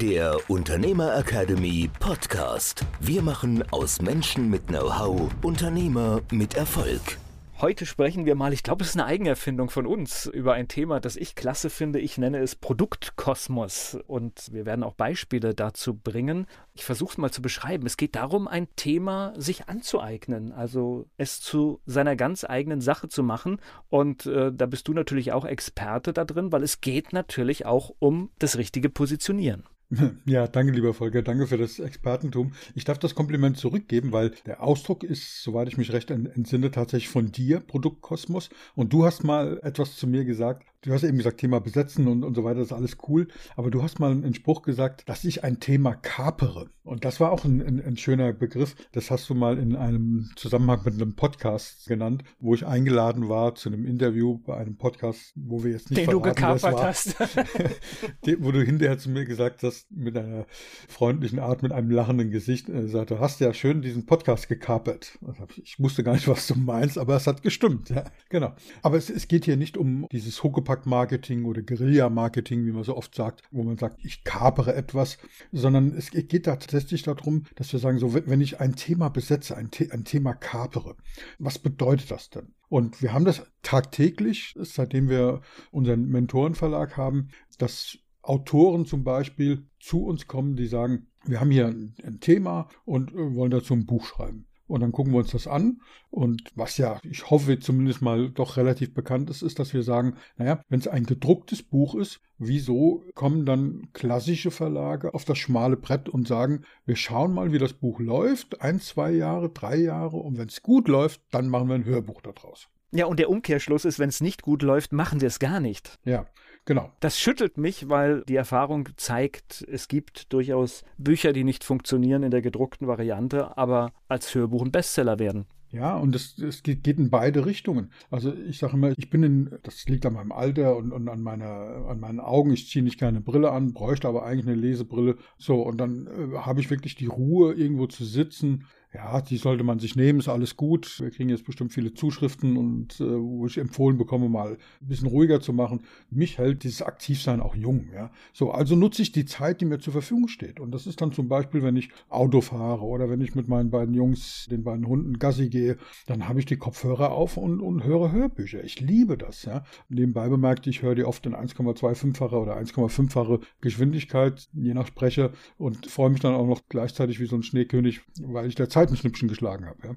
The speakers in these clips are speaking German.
der Unternehmer Academy Podcast. Wir machen aus Menschen mit Know-how Unternehmer mit Erfolg. Heute sprechen wir mal, ich glaube, es ist eine Eigenerfindung von uns, über ein Thema, das ich klasse finde. Ich nenne es Produktkosmos. Und wir werden auch Beispiele dazu bringen. Ich versuche es mal zu beschreiben. Es geht darum, ein Thema sich anzueignen, also es zu seiner ganz eigenen Sache zu machen. Und äh, da bist du natürlich auch Experte da drin, weil es geht natürlich auch um das richtige Positionieren. Ja, danke, lieber Volker. Danke für das Expertentum. Ich darf das Kompliment zurückgeben, weil der Ausdruck ist, soweit ich mich recht entsinne, tatsächlich von dir, Produktkosmos. Und du hast mal etwas zu mir gesagt, Du hast eben gesagt, Thema Besetzen und, und so weiter, das ist alles cool. Aber du hast mal einen Spruch gesagt, dass ich ein Thema kapere. Und das war auch ein, ein, ein, schöner Begriff. Das hast du mal in einem Zusammenhang mit einem Podcast genannt, wo ich eingeladen war zu einem Interview bei einem Podcast, wo wir jetzt nicht Den verraten, du gekapert hast. wo du hinterher zu mir gesagt hast, mit einer freundlichen Art, mit einem lachenden Gesicht, äh, sagte, hast ja schön diesen Podcast gekapert. Ich wusste gar nicht, was du meinst, aber es hat gestimmt. Ja, genau. Aber es, es geht hier nicht um dieses Huckepack Fuhrpark-Marketing oder Guerilla-Marketing, wie man so oft sagt, wo man sagt, ich kapere etwas, sondern es geht tatsächlich darum, dass wir sagen, so, wenn ich ein Thema besetze, ein, The ein Thema kapere, was bedeutet das denn? Und wir haben das tagtäglich, seitdem wir unseren Mentorenverlag haben, dass Autoren zum Beispiel zu uns kommen, die sagen, wir haben hier ein, Thema und äh, wollen dazu ein Buch schreiben. Und dann gucken wir uns das an. Und was ja, ich hoffe zumindest mal doch relativ bekannt ist, ist, dass wir sagen, naja, wenn es ein gedrucktes Buch ist, wieso kommen dann klassische Verlage auf das schmale Brett und sagen, wir schauen mal, wie das Buch läuft, ein, zwei Jahre, drei Jahre, und wenn es gut läuft, dann machen wir ein Hörbuch daraus. Ja, und der Umkehrschluss ist, wenn es nicht gut läuft, machen wir es gar nicht. Ja, Genau. Das schüttelt mich, weil die Erfahrung zeigt, es gibt durchaus Bücher, die nicht funktionieren in der gedruckten Variante, aber als Hörbuch ein Bestseller werden. Ja, und es, es geht, geht, in beide Richtungen. Also ich sage immer, ich bin in, das liegt an meinem Alter und, und an, meiner, an meinen Augen. Ich ziehe nicht keine Brille an, bräuchte aber eigentlich eine Lesebrille. So, und dann äh, habe ich wirklich die Ruhe, irgendwo zu sitzen, ja, die sollte man sich nehmen, ist alles gut. Wir kriegen jetzt bestimmt viele Zuschriften und äh, wo ich empfohlen bekomme, mal ein bisschen ruhiger zu machen. Mich hält dieses Aktivsein auch jung. Ja, so also nutze ich die Zeit, die mir zur Verfügung steht. Und das ist dann zum Beispiel, wenn ich Auto fahre oder wenn ich mit meinen beiden Jungs, den beiden Hunden Gassi gehe, dann habe ich die Kopfhörer auf und, und höre Hörbücher. Ich liebe das. Ja, nebenbei bemerkt, ich höre die oft in 1,25facher oder 1,5fache Geschwindigkeit, je nach Sprecher und freue mich dann auch noch gleichzeitig wie so ein Schneekönig, weil ich der Zeit Zeitenschnippchen geschlagen habe. Ja.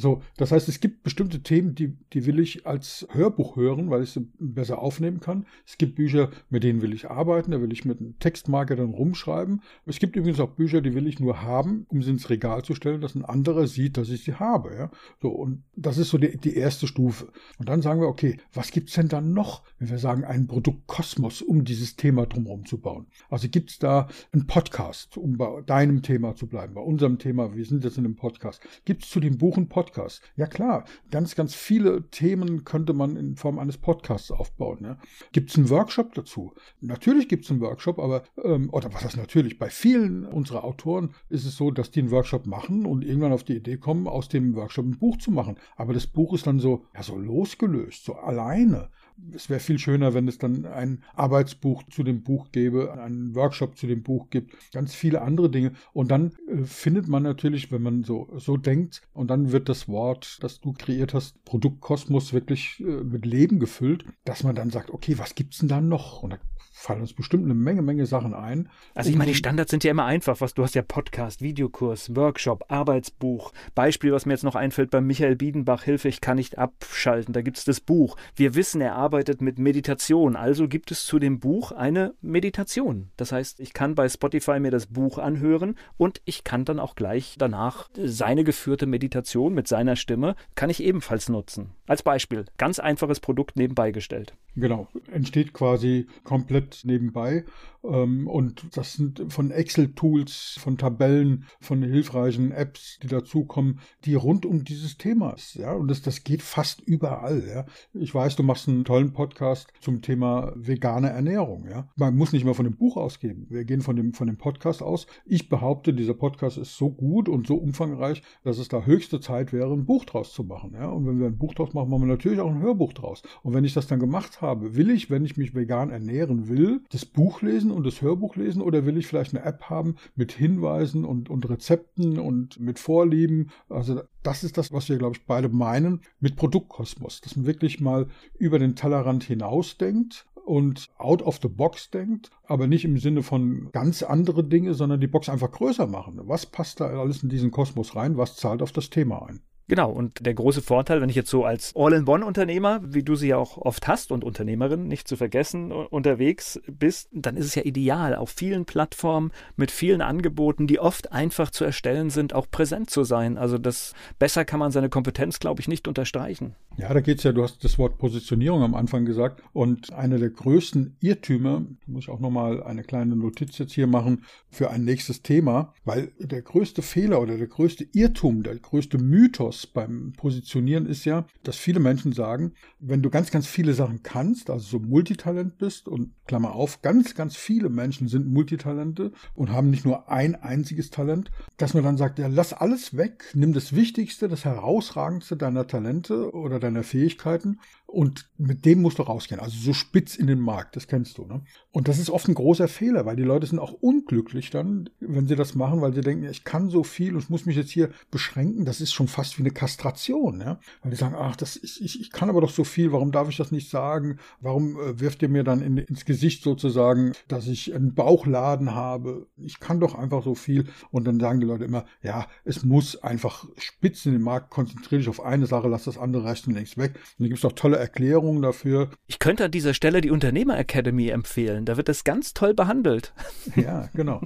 So, das heißt, es gibt bestimmte Themen, die, die will ich als Hörbuch hören, weil ich sie besser aufnehmen kann. Es gibt Bücher, mit denen will ich arbeiten, da will ich mit einem Textmarker dann rumschreiben. Es gibt übrigens auch Bücher, die will ich nur haben, um sie ins Regal zu stellen, dass ein anderer sieht, dass ich sie habe. Ja. So, und das ist so die, die erste Stufe. Und dann sagen wir, okay, was gibt es denn dann noch, wenn wir sagen, ein Produktkosmos, um dieses Thema drumherum zu bauen? Also gibt es da einen Podcast, um bei deinem Thema zu bleiben, bei unserem Thema, wir sind jetzt in einem Podcast. Gibt es zu dem Buch einen Podcast? Ja klar, ganz, ganz viele Themen könnte man in Form eines Podcasts aufbauen. Ne? Gibt es einen Workshop dazu? Natürlich gibt es einen Workshop, aber, ähm, oder was heißt natürlich, bei vielen unserer Autoren ist es so, dass die einen Workshop machen und irgendwann auf die Idee kommen, aus dem Workshop ein Buch zu machen. Aber das Buch ist dann so, ja, so losgelöst, so alleine es wäre viel schöner, wenn es dann ein Arbeitsbuch zu dem Buch gäbe, einen Workshop zu dem Buch gibt, ganz viele andere Dinge. Und dann äh, findet man natürlich, wenn man so, so denkt, und dann wird das Wort, das du kreiert hast, Produktkosmos wirklich äh, mit Leben gefüllt, dass man dann sagt, okay, was gibt es denn da noch? Und da fallen uns bestimmt eine Menge, Menge Sachen ein. Also ich meine, die Standards sind ja immer einfach. Was du hast ja Podcast, Videokurs, Workshop, Arbeitsbuch. Beispiel, was mir jetzt noch einfällt bei Michael Biedenbach, Hilfe, ich kann nicht abschalten. Da gibt es das Buch. Wir wissen, er arbeitet arbeitet mit Meditation. Also gibt es zu dem Buch eine Meditation. Das heißt, ich kann bei Spotify mir das Buch anhören und ich kann dann auch gleich danach seine geführte Meditation mit seiner Stimme, kann ich ebenfalls nutzen. Als Beispiel, ganz einfaches Produkt nebenbei gestellt. Genau, entsteht quasi komplett nebenbei. Ähm, und das sind von Excel-Tools, von Tabellen, von hilfreichen Apps, die dazukommen, die rund um dieses Thema ist. Ja? Und das, das geht fast überall. Ja? Ich weiß, du machst einen tollen Podcast zum Thema vegane Ernährung. Ja? Man muss nicht mal von dem Buch ausgeben. Wir gehen von dem, von dem Podcast aus. Ich behaupte, dieser Podcast ist so gut und so umfangreich, dass es da höchste Zeit wäre, ein Buch draus zu machen. Ja? Und wenn wir ein Buch draus machen, machen wir natürlich auch ein Hörbuch draus. Und wenn ich das dann gemacht habe, will ich, wenn ich mich vegan ernähren will, das Buch lesen und das Hörbuch lesen oder will ich vielleicht eine App haben mit Hinweisen und, und Rezepten und mit Vorlieben? Also das ist das, was wir, glaube ich, beide meinen mit Produktkosmos, dass man wirklich mal über den Tellerrand hinausdenkt und out of the box denkt, aber nicht im Sinne von ganz andere Dinge, sondern die Box einfach größer machen. Was passt da alles in diesen Kosmos rein? Was zahlt auf das Thema ein? Genau, und der große Vorteil, wenn ich jetzt so als All-in-One-Unternehmer, wie du sie ja auch oft hast und Unternehmerin, nicht zu vergessen, unterwegs bist, dann ist es ja ideal, auf vielen Plattformen mit vielen Angeboten, die oft einfach zu erstellen sind, auch präsent zu sein. Also das besser kann man seine Kompetenz, glaube ich, nicht unterstreichen. Ja, da geht es ja, du hast das Wort Positionierung am Anfang gesagt und einer der größten Irrtümer, muss ich auch nochmal eine kleine Notiz jetzt hier machen für ein nächstes Thema, weil der größte Fehler oder der größte Irrtum, der größte Mythos beim Positionieren ist ja, dass viele Menschen sagen, wenn du ganz, ganz viele Sachen kannst, also so Multitalent bist und Klammer auf, ganz, ganz viele Menschen sind Multitalente und haben nicht nur ein einziges Talent, dass man dann sagt, ja, lass alles weg, nimm das Wichtigste, das Herausragendste deiner Talente oder deiner Fähigkeiten und mit dem musst du rausgehen. Also so spitz in den Markt, das kennst du. Ne? Und das ist oft ein großer Fehler, weil die Leute sind auch unglücklich dann, wenn sie das machen, weil sie denken, ich kann so viel und muss mich jetzt hier beschränken. Das ist schon fast wie eine Kastration. Ja? Weil die sagen, ach, das ist, ich, ich kann aber doch so viel, warum darf ich das nicht sagen? Warum äh, wirft ihr mir dann in, ins Gesicht sozusagen, dass ich einen Bauchladen habe? Ich kann doch einfach so viel. Und dann sagen die Leute immer, ja, es muss einfach spitz in den Markt, konzentriere dich auf eine Sache, lass das andere rechts und links weg. Und dann gibt es auch tolle Erklärungen dafür. Ich könnte an dieser Stelle die Unternehmer Academy empfehlen. Da wird das ganz toll behandelt. Ja, genau.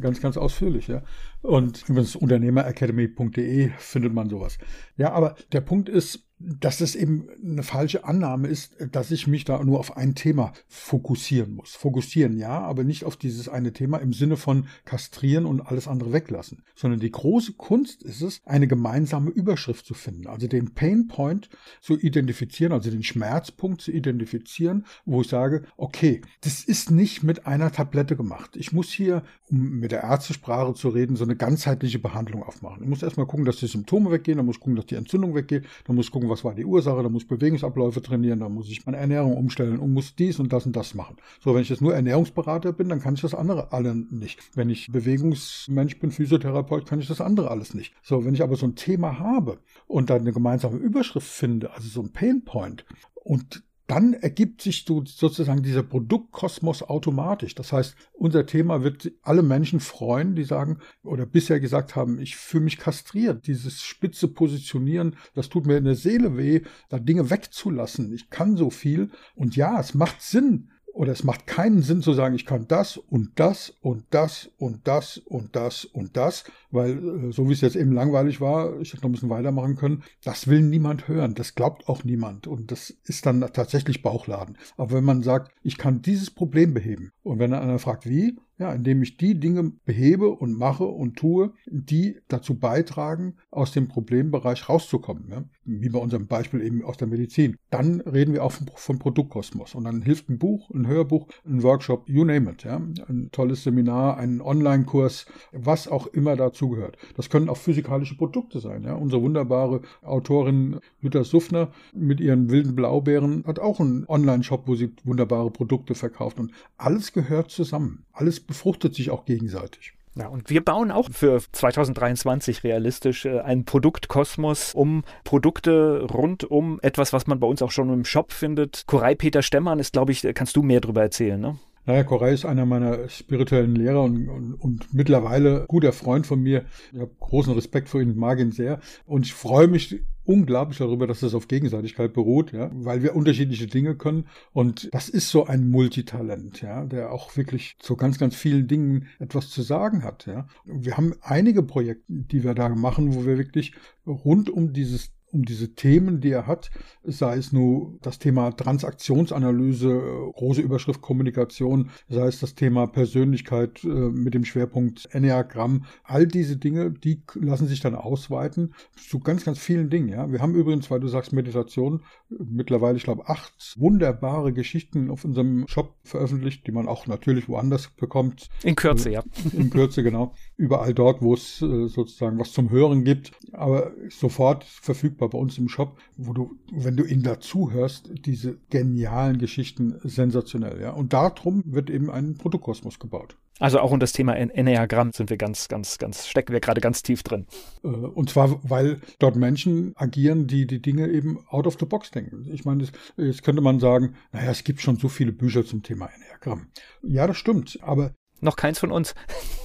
ganz, ganz ausführlich, ja. Und übrigens unternehmeracademy.de findet man sowas. Ja, aber der Punkt ist, dass es eben eine falsche Annahme ist, dass ich mich da nur auf ein Thema fokussieren muss. Fokussieren ja, aber nicht auf dieses eine Thema im Sinne von kastrieren und alles andere weglassen, sondern die große Kunst ist es, eine gemeinsame Überschrift zu finden, also den Pain Point zu identifizieren, also den Schmerzpunkt zu identifizieren, wo ich sage, okay, das ist nicht mit einer Tablette gemacht. Ich muss hier, um mit der Ärztesprache zu reden, so eine ganzheitliche Behandlung aufmachen. Ich muss erstmal gucken, dass die Symptome weggehen, dann muss ich gucken, dass die Entzündung weggeht, dann muss ich gucken, gucken, was war die Ursache, da muss ich Bewegungsabläufe trainieren, da muss ich meine Ernährung umstellen und muss dies und das und das machen. So, wenn ich jetzt nur Ernährungsberater bin, dann kann ich das andere alle nicht. Wenn ich Bewegungsmensch bin, Physiotherapeut, kann ich das andere alles nicht. So, wenn ich aber so ein Thema habe und dann eine gemeinsame Überschrift finde, also so ein Painpoint und dann ergibt sich sozusagen dieser Produktkosmos automatisch. Das heißt, unser Thema wird alle Menschen freuen, die sagen oder bisher gesagt haben, ich fühle mich kastriert. Dieses spitze Positionieren, das tut mir in der Seele weh, da Dinge wegzulassen. Ich kann so viel. Und ja, es macht Sinn, oder es macht keinen Sinn zu sagen, ich kann das und das und das und das und das und das, weil äh, so wie es jetzt eben langweilig war, ich hätte noch ein bisschen weitermachen können, das will niemand hören, das glaubt auch niemand. Und das ist dann tatsächlich Bauchladen. Aber wenn man sagt, ich kann dieses Problem beheben. Und wenn einer fragt, wie, ja, indem ich die Dinge behebe und mache und tue, die dazu beitragen, aus dem Problembereich rauszukommen. Ja? Wie bei unserem Beispiel eben aus der Medizin. Dann reden wir auch von, von Produktkosmos. Und dann hilft ein Buch, ein Hörbuch, ein Workshop, you name it. Ja? Ein tolles Seminar, ein Online-Kurs, was auch immer dazugehört. Das können auch physikalische Produkte sein. Ja? Unsere wunderbare Autorin Jutta Suffner mit ihren wilden Blaubeeren hat auch einen Online-Shop, wo sie wunderbare Produkte verkauft. Und alles gehört zusammen. Alles befruchtet sich auch gegenseitig. Ja, und wir bauen auch für 2023 realistisch äh, einen Produktkosmos um Produkte rund um etwas, was man bei uns auch schon im Shop findet. Koray Peter Stemmann ist, glaube ich, äh, kannst du mehr darüber erzählen, ne? Naja, Koray ist einer meiner spirituellen Lehrer und, und, und mittlerweile guter Freund von mir. Ich habe großen Respekt vor ihm, mag ihn sehr. Und ich freue mich unglaublich darüber, dass das auf Gegenseitigkeit beruht, ja, weil wir unterschiedliche Dinge können. Und das ist so ein Multitalent, ja, der auch wirklich zu ganz, ganz vielen Dingen etwas zu sagen hat, ja. Wir haben einige Projekte, die wir da machen, wo wir wirklich rund um dieses um diese Themen, die er hat, sei es nur das Thema Transaktionsanalyse, große Überschrift Kommunikation, sei es das Thema Persönlichkeit äh, mit dem Schwerpunkt Enneagramm, all diese Dinge, die lassen sich dann ausweiten zu ganz, ganz vielen Dingen. Ja, wir haben übrigens, weil du sagst Meditation, mittlerweile, ich glaube, acht wunderbare Geschichten auf unserem Shop veröffentlicht, die man auch natürlich woanders bekommt. In Kürze, ja. In Kürze, genau. Überall dort, wo es äh, sozusagen was zum Hören gibt, aber sofort verfügbar verfügbar bei uns im Shop, wo du, wenn du ihn dazu hörst, diese genialen Geschichten sensationell, ja. Und darum wird eben ein Produktkosmos gebaut. Also auch um das Thema Enneagramm sind wir ganz, ganz, ganz, stecken wir gerade ganz tief drin. Äh, und zwar, weil dort Menschen agieren, die die Dinge eben out of the box denken. Ich meine, jetzt könnte man sagen, naja, es gibt schon so viele Bücher zum Thema Enneagramm. Ja, das stimmt. Aber noch keins von uns.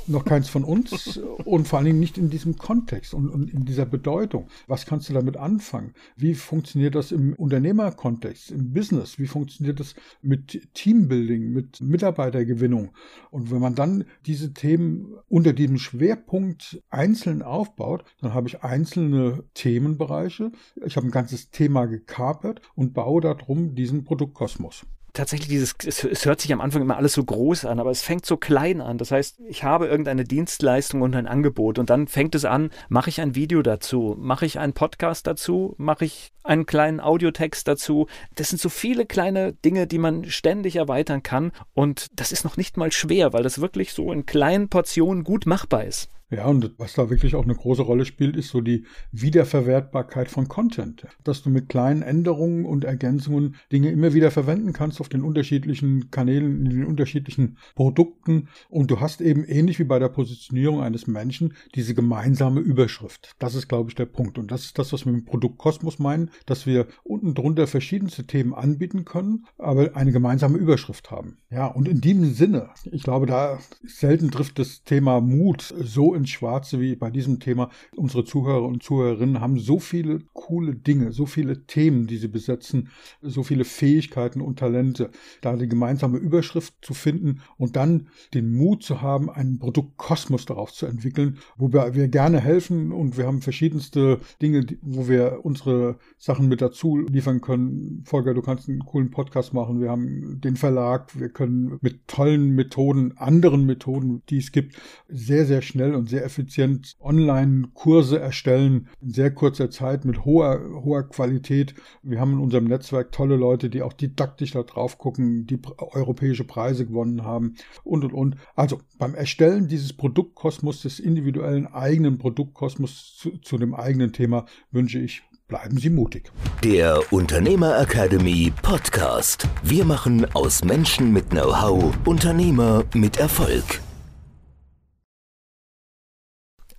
Noch keins von uns und vor allen Dingen nicht in diesem Kontext und, und, in dieser Bedeutung. Was kannst du damit anfangen? Wie funktioniert das im Unternehmerkontext, im Business? Wie funktioniert das mit Teambuilding, mit Mitarbeitergewinnung? Und wenn man dann diese Themen unter diesem Schwerpunkt einzeln aufbaut, dann habe ich einzelne Themenbereiche. Ich habe ein ganzes Thema gekapert und baue darum diesen Produktkosmos tatsächlich dieses, es, es, hört sich am Anfang immer alles so groß an, aber es fängt so klein an. Das heißt, ich habe irgendeine Dienstleistung und ein Angebot und dann fängt es an, mache ich ein Video dazu, mache ich einen Podcast dazu, mache ich einen kleinen Audiotext dazu. Das sind so viele kleine Dinge, die man ständig erweitern kann und das ist noch nicht mal schwer, weil das wirklich so in kleinen Portionen gut machbar ist. Ja, und was da wirklich auch eine große Rolle spielt, ist so die Wiederverwertbarkeit von Content. Dass du mit kleinen Änderungen und Ergänzungen Dinge immer wieder verwenden kannst auf den unterschiedlichen Kanälen, in den unterschiedlichen Produkten. Und du hast eben ähnlich wie bei der Positionierung eines Menschen diese gemeinsame Überschrift. Das ist, glaube ich, der Punkt. Und das ist das, was wir mit Produkt Kosmos meinen, dass wir unten drunter verschiedenste Themen anbieten können, aber eine gemeinsame Überschrift haben. Ja, und in diesem Sinne, ich glaube, da selten trifft das Thema Mut so ins Schwarze wie bei diesem Thema. Unsere Zuhörer und Zuhörerinnen haben so viele coole Dinge, so viele Themen, die sie besetzen, so viele Fähigkeiten und Talente, da die gemeinsame Überschrift zu finden und dann den Mut zu haben, einen Produktkosmos darauf zu entwickeln, wo wir, wir gerne helfen und wir haben verschiedenste Dinge, wo wir unsere Sachen mit dazu liefern können. Volker, du kannst einen coolen Podcast machen. Wir haben den Verlag. Wir können mit tollen Methoden, anderen Methoden, die es gibt, sehr, sehr schnell und sehr effizient Online-Kurse erstellen in sehr kurzer Zeit mit hoher, hoher Qualität. Wir haben in unserem Netzwerk tolle Leute, die auch didaktisch da drauf gucken, die europäische Preise gewonnen haben und und und. Also beim Erstellen dieses Produktkosmos, des individuellen eigenen Produktkosmos zu, zu dem eigenen Thema wünsche ich Bleiben Sie mutig. Der Unternehmer Academy Podcast. Wir machen aus Menschen mit Know-how Unternehmer mit Erfolg.